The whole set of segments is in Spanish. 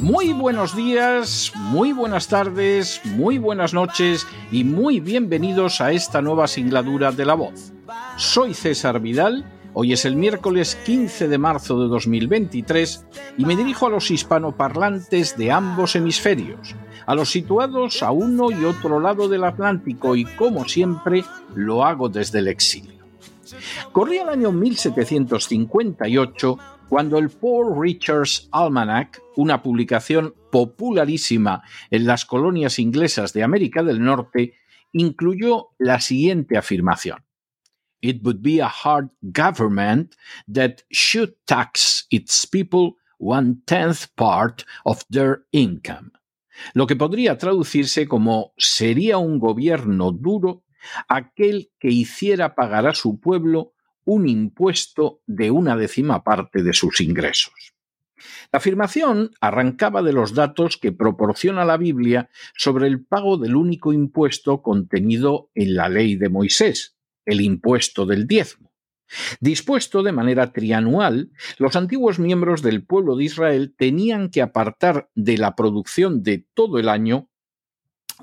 Muy buenos días, muy buenas tardes, muy buenas noches y muy bienvenidos a esta nueva singladura de La Voz. Soy César Vidal, hoy es el miércoles 15 de marzo de 2023 y me dirijo a los hispanoparlantes de ambos hemisferios, a los situados a uno y otro lado del Atlántico y como siempre lo hago desde el exilio. Corría el año 1758 cuando el Paul Richards Almanac, una publicación popularísima en las colonias inglesas de América del Norte, incluyó la siguiente afirmación. It would be a hard government that should tax its people one tenth part of their income. Lo que podría traducirse como sería un gobierno duro aquel que hiciera pagar a su pueblo un impuesto de una décima parte de sus ingresos. La afirmación arrancaba de los datos que proporciona la Biblia sobre el pago del único impuesto contenido en la ley de Moisés, el impuesto del diezmo. Dispuesto de manera trianual, los antiguos miembros del pueblo de Israel tenían que apartar de la producción de todo el año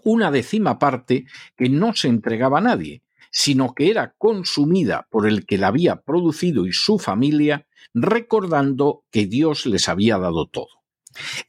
una décima parte que no se entregaba a nadie, sino que era consumida por el que la había producido y su familia, recordando que Dios les había dado todo.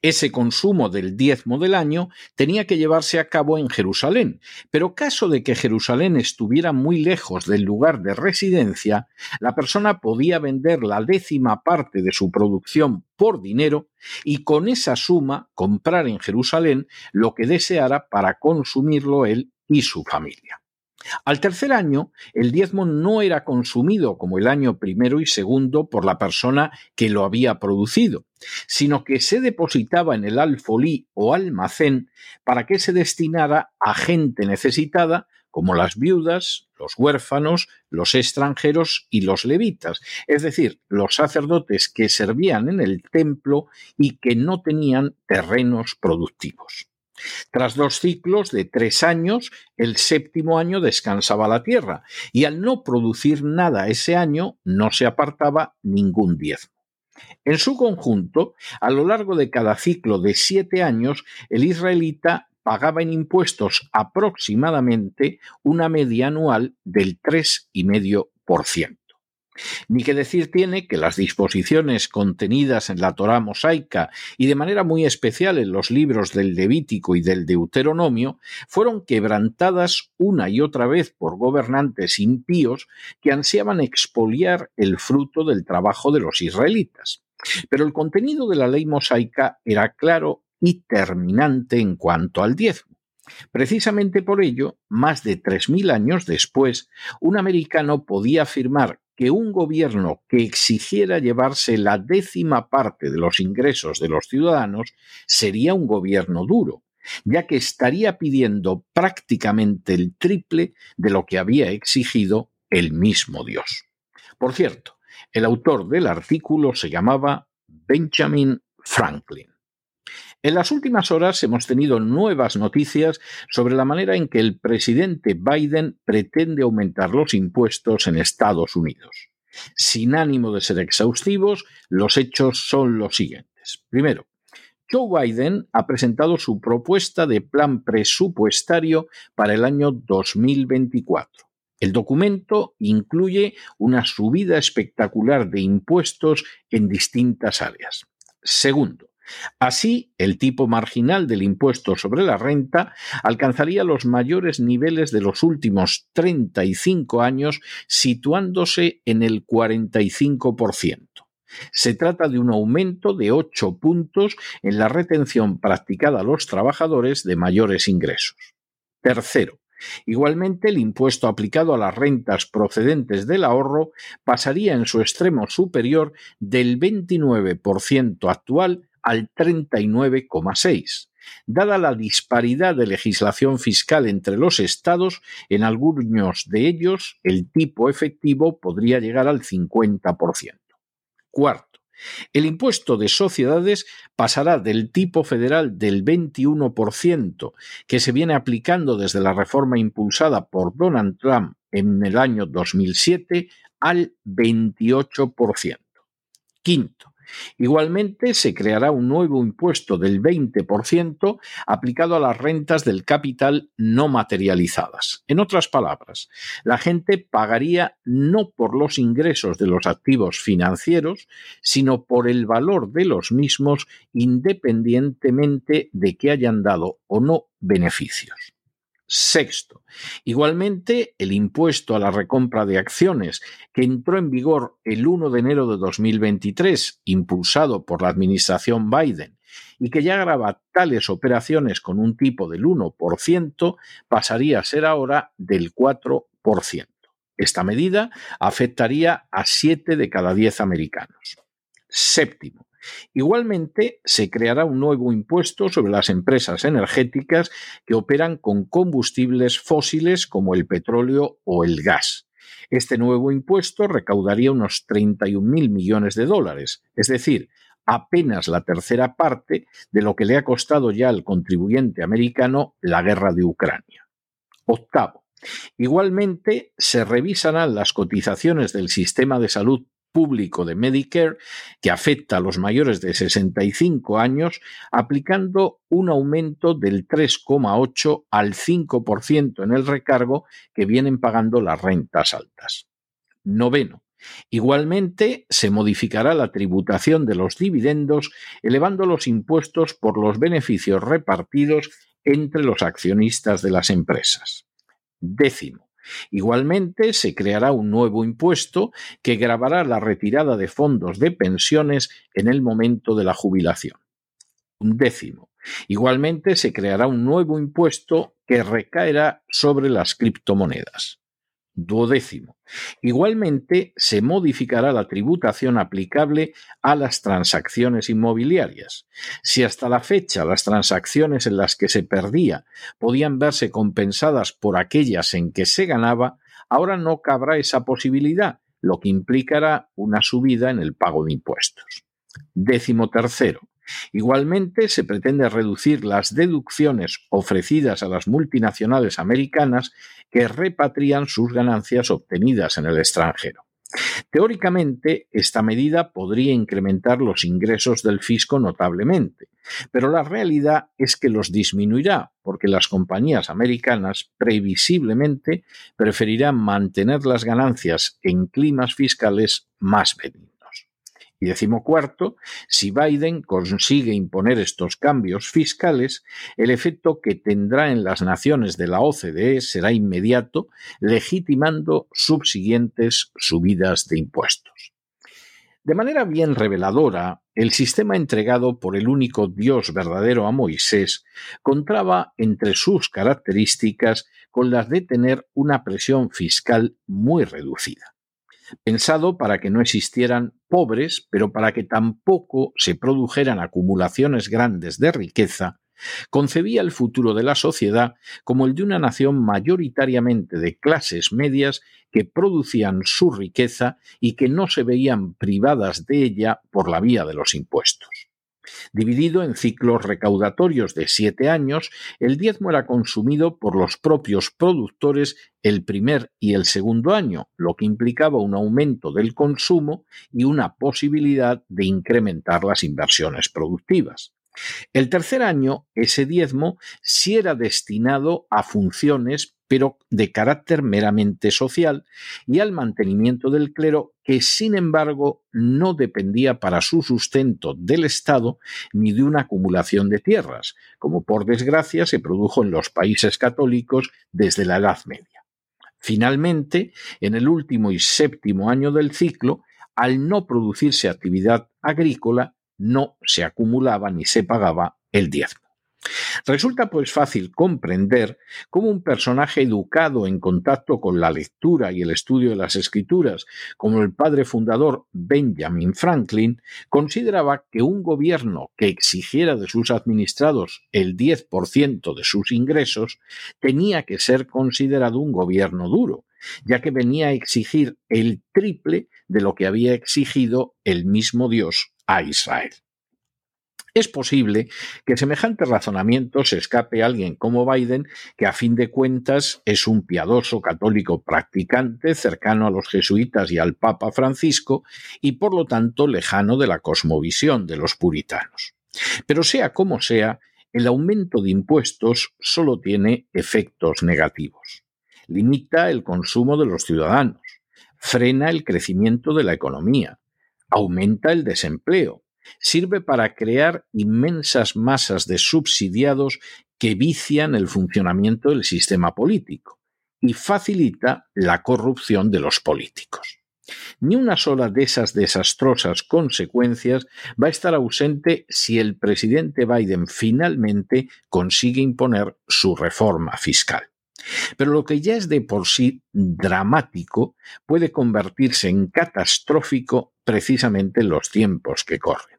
Ese consumo del diezmo del año tenía que llevarse a cabo en Jerusalén, pero caso de que Jerusalén estuviera muy lejos del lugar de residencia, la persona podía vender la décima parte de su producción por dinero y con esa suma comprar en Jerusalén lo que deseara para consumirlo él y su familia. Al tercer año, el diezmo no era consumido como el año primero y segundo por la persona que lo había producido, sino que se depositaba en el alfolí o almacén para que se destinara a gente necesitada como las viudas, los huérfanos, los extranjeros y los levitas, es decir, los sacerdotes que servían en el templo y que no tenían terrenos productivos. Tras dos ciclos de tres años, el séptimo año descansaba la tierra, y al no producir nada ese año no se apartaba ningún diezmo. En su conjunto, a lo largo de cada ciclo de siete años, el israelita pagaba en impuestos aproximadamente una media anual del 3,5%. Ni que decir tiene que las disposiciones contenidas en la Torá mosaica y de manera muy especial en los libros del Levítico y del Deuteronomio fueron quebrantadas una y otra vez por gobernantes impíos que ansiaban expoliar el fruto del trabajo de los israelitas. Pero el contenido de la ley mosaica era claro y terminante en cuanto al diezmo. Precisamente por ello, más de tres mil años después, un americano podía afirmar que un gobierno que exigiera llevarse la décima parte de los ingresos de los ciudadanos sería un gobierno duro, ya que estaría pidiendo prácticamente el triple de lo que había exigido el mismo Dios. Por cierto, el autor del artículo se llamaba Benjamin Franklin. En las últimas horas hemos tenido nuevas noticias sobre la manera en que el presidente Biden pretende aumentar los impuestos en Estados Unidos. Sin ánimo de ser exhaustivos, los hechos son los siguientes. Primero, Joe Biden ha presentado su propuesta de plan presupuestario para el año 2024. El documento incluye una subida espectacular de impuestos en distintas áreas. Segundo, Así, el tipo marginal del impuesto sobre la renta alcanzaría los mayores niveles de los últimos 35 años, situándose en el 45%. Se trata de un aumento de 8 puntos en la retención practicada a los trabajadores de mayores ingresos. Tercero, Igualmente, el impuesto aplicado a las rentas procedentes del ahorro pasaría en su extremo superior del 29% actual al 39,6%. Dada la disparidad de legislación fiscal entre los estados, en algunos de ellos el tipo efectivo podría llegar al 50%. Cuarto, el impuesto de sociedades pasará del tipo federal del 21% que se viene aplicando desde la reforma impulsada por Donald Trump en el año 2007 al 28%. Quinto, Igualmente, se creará un nuevo impuesto del 20% aplicado a las rentas del capital no materializadas. En otras palabras, la gente pagaría no por los ingresos de los activos financieros, sino por el valor de los mismos independientemente de que hayan dado o no beneficios. Sexto, igualmente el impuesto a la recompra de acciones, que entró en vigor el 1 de enero de 2023, impulsado por la administración Biden, y que ya graba tales operaciones con un tipo del 1%, pasaría a ser ahora del 4%. Esta medida afectaría a 7 de cada 10 americanos. Séptimo, Igualmente, se creará un nuevo impuesto sobre las empresas energéticas que operan con combustibles fósiles como el petróleo o el gas. Este nuevo impuesto recaudaría unos 31.000 millones de dólares, es decir, apenas la tercera parte de lo que le ha costado ya al contribuyente americano la guerra de Ucrania. Octavo. Igualmente, se revisarán las cotizaciones del sistema de salud público de Medicare que afecta a los mayores de 65 años, aplicando un aumento del 3,8 al 5% en el recargo que vienen pagando las rentas altas. Noveno. Igualmente, se modificará la tributación de los dividendos, elevando los impuestos por los beneficios repartidos entre los accionistas de las empresas. Décimo. Igualmente, se creará un nuevo impuesto que grabará la retirada de fondos de pensiones en el momento de la jubilación. Un décimo. Igualmente, se creará un nuevo impuesto que recaerá sobre las criptomonedas. Duodécimo. Igualmente, se modificará la tributación aplicable a las transacciones inmobiliarias. Si hasta la fecha las transacciones en las que se perdía podían verse compensadas por aquellas en que se ganaba, ahora no cabrá esa posibilidad, lo que implicará una subida en el pago de impuestos. Décimo tercero. Igualmente, se pretende reducir las deducciones ofrecidas a las multinacionales americanas que repatrian sus ganancias obtenidas en el extranjero. Teóricamente, esta medida podría incrementar los ingresos del fisco notablemente, pero la realidad es que los disminuirá porque las compañías americanas previsiblemente preferirán mantener las ganancias en climas fiscales más benignos. Y decimocuarto, si Biden consigue imponer estos cambios fiscales, el efecto que tendrá en las naciones de la OCDE será inmediato, legitimando subsiguientes subidas de impuestos. De manera bien reveladora, el sistema entregado por el único Dios verdadero a Moisés contraba entre sus características con las de tener una presión fiscal muy reducida pensado para que no existieran pobres, pero para que tampoco se produjeran acumulaciones grandes de riqueza, concebía el futuro de la sociedad como el de una nación mayoritariamente de clases medias que producían su riqueza y que no se veían privadas de ella por la vía de los impuestos. Dividido en ciclos recaudatorios de siete años, el diezmo era consumido por los propios productores el primer y el segundo año, lo que implicaba un aumento del consumo y una posibilidad de incrementar las inversiones productivas. El tercer año, ese diezmo sí era destinado a funciones pero de carácter meramente social, y al mantenimiento del clero, que sin embargo no dependía para su sustento del Estado ni de una acumulación de tierras, como por desgracia se produjo en los países católicos desde la Edad Media. Finalmente, en el último y séptimo año del ciclo, al no producirse actividad agrícola, no se acumulaba ni se pagaba el diezmo. Resulta pues fácil comprender cómo un personaje educado en contacto con la lectura y el estudio de las escrituras, como el padre fundador Benjamin Franklin, consideraba que un gobierno que exigiera de sus administrados el 10% de sus ingresos tenía que ser considerado un gobierno duro, ya que venía a exigir el triple de lo que había exigido el mismo Dios a Israel. Es posible que semejante razonamiento se escape a alguien como Biden, que a fin de cuentas es un piadoso católico practicante cercano a los jesuitas y al Papa Francisco y por lo tanto lejano de la cosmovisión de los puritanos. Pero sea como sea, el aumento de impuestos solo tiene efectos negativos. Limita el consumo de los ciudadanos, frena el crecimiento de la economía, aumenta el desempleo, sirve para crear inmensas masas de subsidiados que vician el funcionamiento del sistema político y facilita la corrupción de los políticos. Ni una sola de esas desastrosas consecuencias va a estar ausente si el presidente Biden finalmente consigue imponer su reforma fiscal. Pero lo que ya es de por sí dramático puede convertirse en catastrófico precisamente en los tiempos que corren.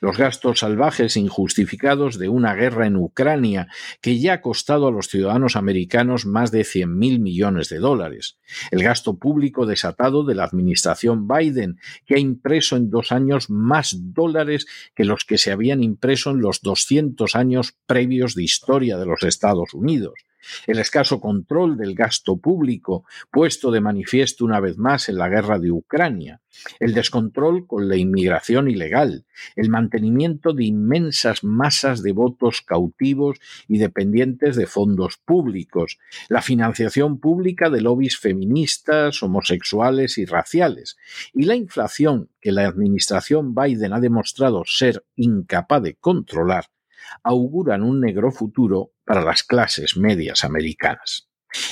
Los gastos salvajes injustificados de una guerra en Ucrania que ya ha costado a los ciudadanos americanos más de 100.000 millones de dólares. El gasto público desatado de la administración Biden, que ha impreso en dos años más dólares que los que se habían impreso en los 200 años previos de historia de los Estados Unidos el escaso control del gasto público, puesto de manifiesto una vez más en la guerra de Ucrania, el descontrol con la inmigración ilegal, el mantenimiento de inmensas masas de votos cautivos y dependientes de fondos públicos, la financiación pública de lobbies feministas, homosexuales y raciales, y la inflación que la administración Biden ha demostrado ser incapaz de controlar, auguran un negro futuro para las clases medias americanas.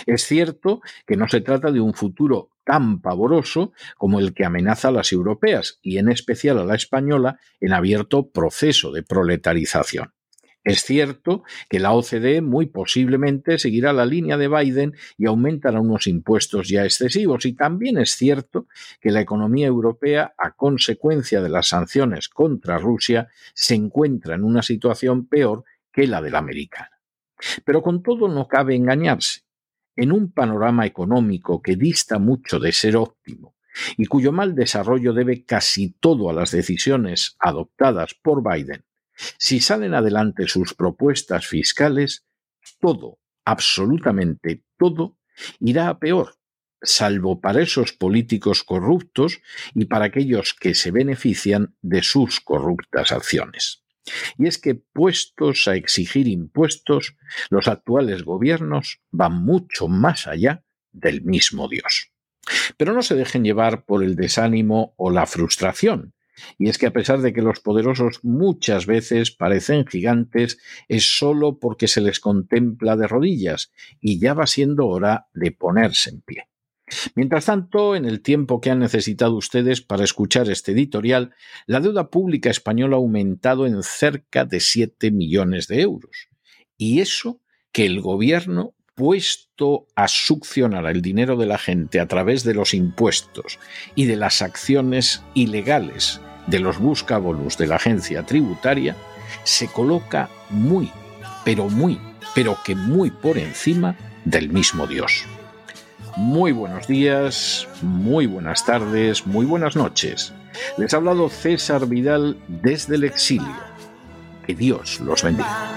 Es cierto que no se trata de un futuro tan pavoroso como el que amenaza a las europeas y en especial a la española en abierto proceso de proletarización. Es cierto que la OCDE muy posiblemente seguirá la línea de Biden y aumentará unos impuestos ya excesivos. Y también es cierto que la economía europea, a consecuencia de las sanciones contra Rusia, se encuentra en una situación peor que la de la americana. Pero con todo no cabe engañarse. En un panorama económico que dista mucho de ser óptimo y cuyo mal desarrollo debe casi todo a las decisiones adoptadas por Biden, si salen adelante sus propuestas fiscales, todo, absolutamente todo, irá a peor, salvo para esos políticos corruptos y para aquellos que se benefician de sus corruptas acciones. Y es que, puestos a exigir impuestos, los actuales gobiernos van mucho más allá del mismo Dios. Pero no se dejen llevar por el desánimo o la frustración, y es que a pesar de que los poderosos muchas veces parecen gigantes, es solo porque se les contempla de rodillas y ya va siendo hora de ponerse en pie. Mientras tanto, en el tiempo que han necesitado ustedes para escuchar este editorial, la deuda pública española ha aumentado en cerca de 7 millones de euros. Y eso que el gobierno puesto a succionar el dinero de la gente a través de los impuestos y de las acciones ilegales de los buscabolus de la agencia tributaria, se coloca muy, pero muy, pero que muy por encima del mismo Dios. Muy buenos días, muy buenas tardes, muy buenas noches. Les ha hablado César Vidal desde el exilio. Que Dios los bendiga.